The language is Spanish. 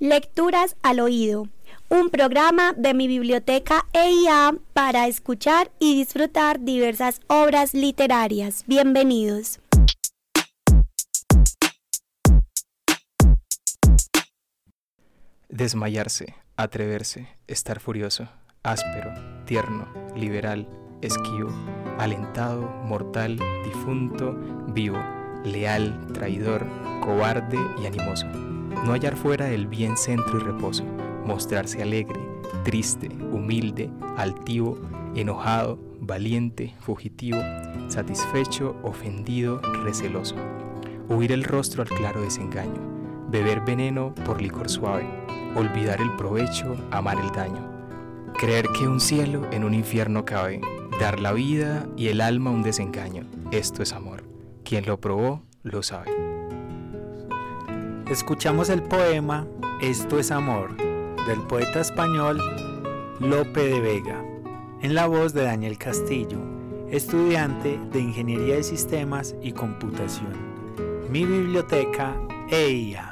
Lecturas al oído, un programa de mi biblioteca EIA para escuchar y disfrutar diversas obras literarias. Bienvenidos. Desmayarse, atreverse, estar furioso, áspero, tierno, liberal, esquivo, alentado, mortal, difunto, vivo, leal, traidor, cobarde y animoso no hallar fuera el bien centro y reposo, mostrarse alegre, triste, humilde, altivo, enojado, valiente, fugitivo, satisfecho, ofendido, receloso. Huir el rostro al claro desengaño, beber veneno por licor suave, olvidar el provecho, amar el daño. Creer que un cielo en un infierno cabe, dar la vida y el alma un desengaño. Esto es amor. Quien lo probó, lo sabe. Escuchamos el poema Esto es Amor del poeta español Lope de Vega, en la voz de Daniel Castillo, estudiante de Ingeniería de Sistemas y Computación. Mi biblioteca EIA.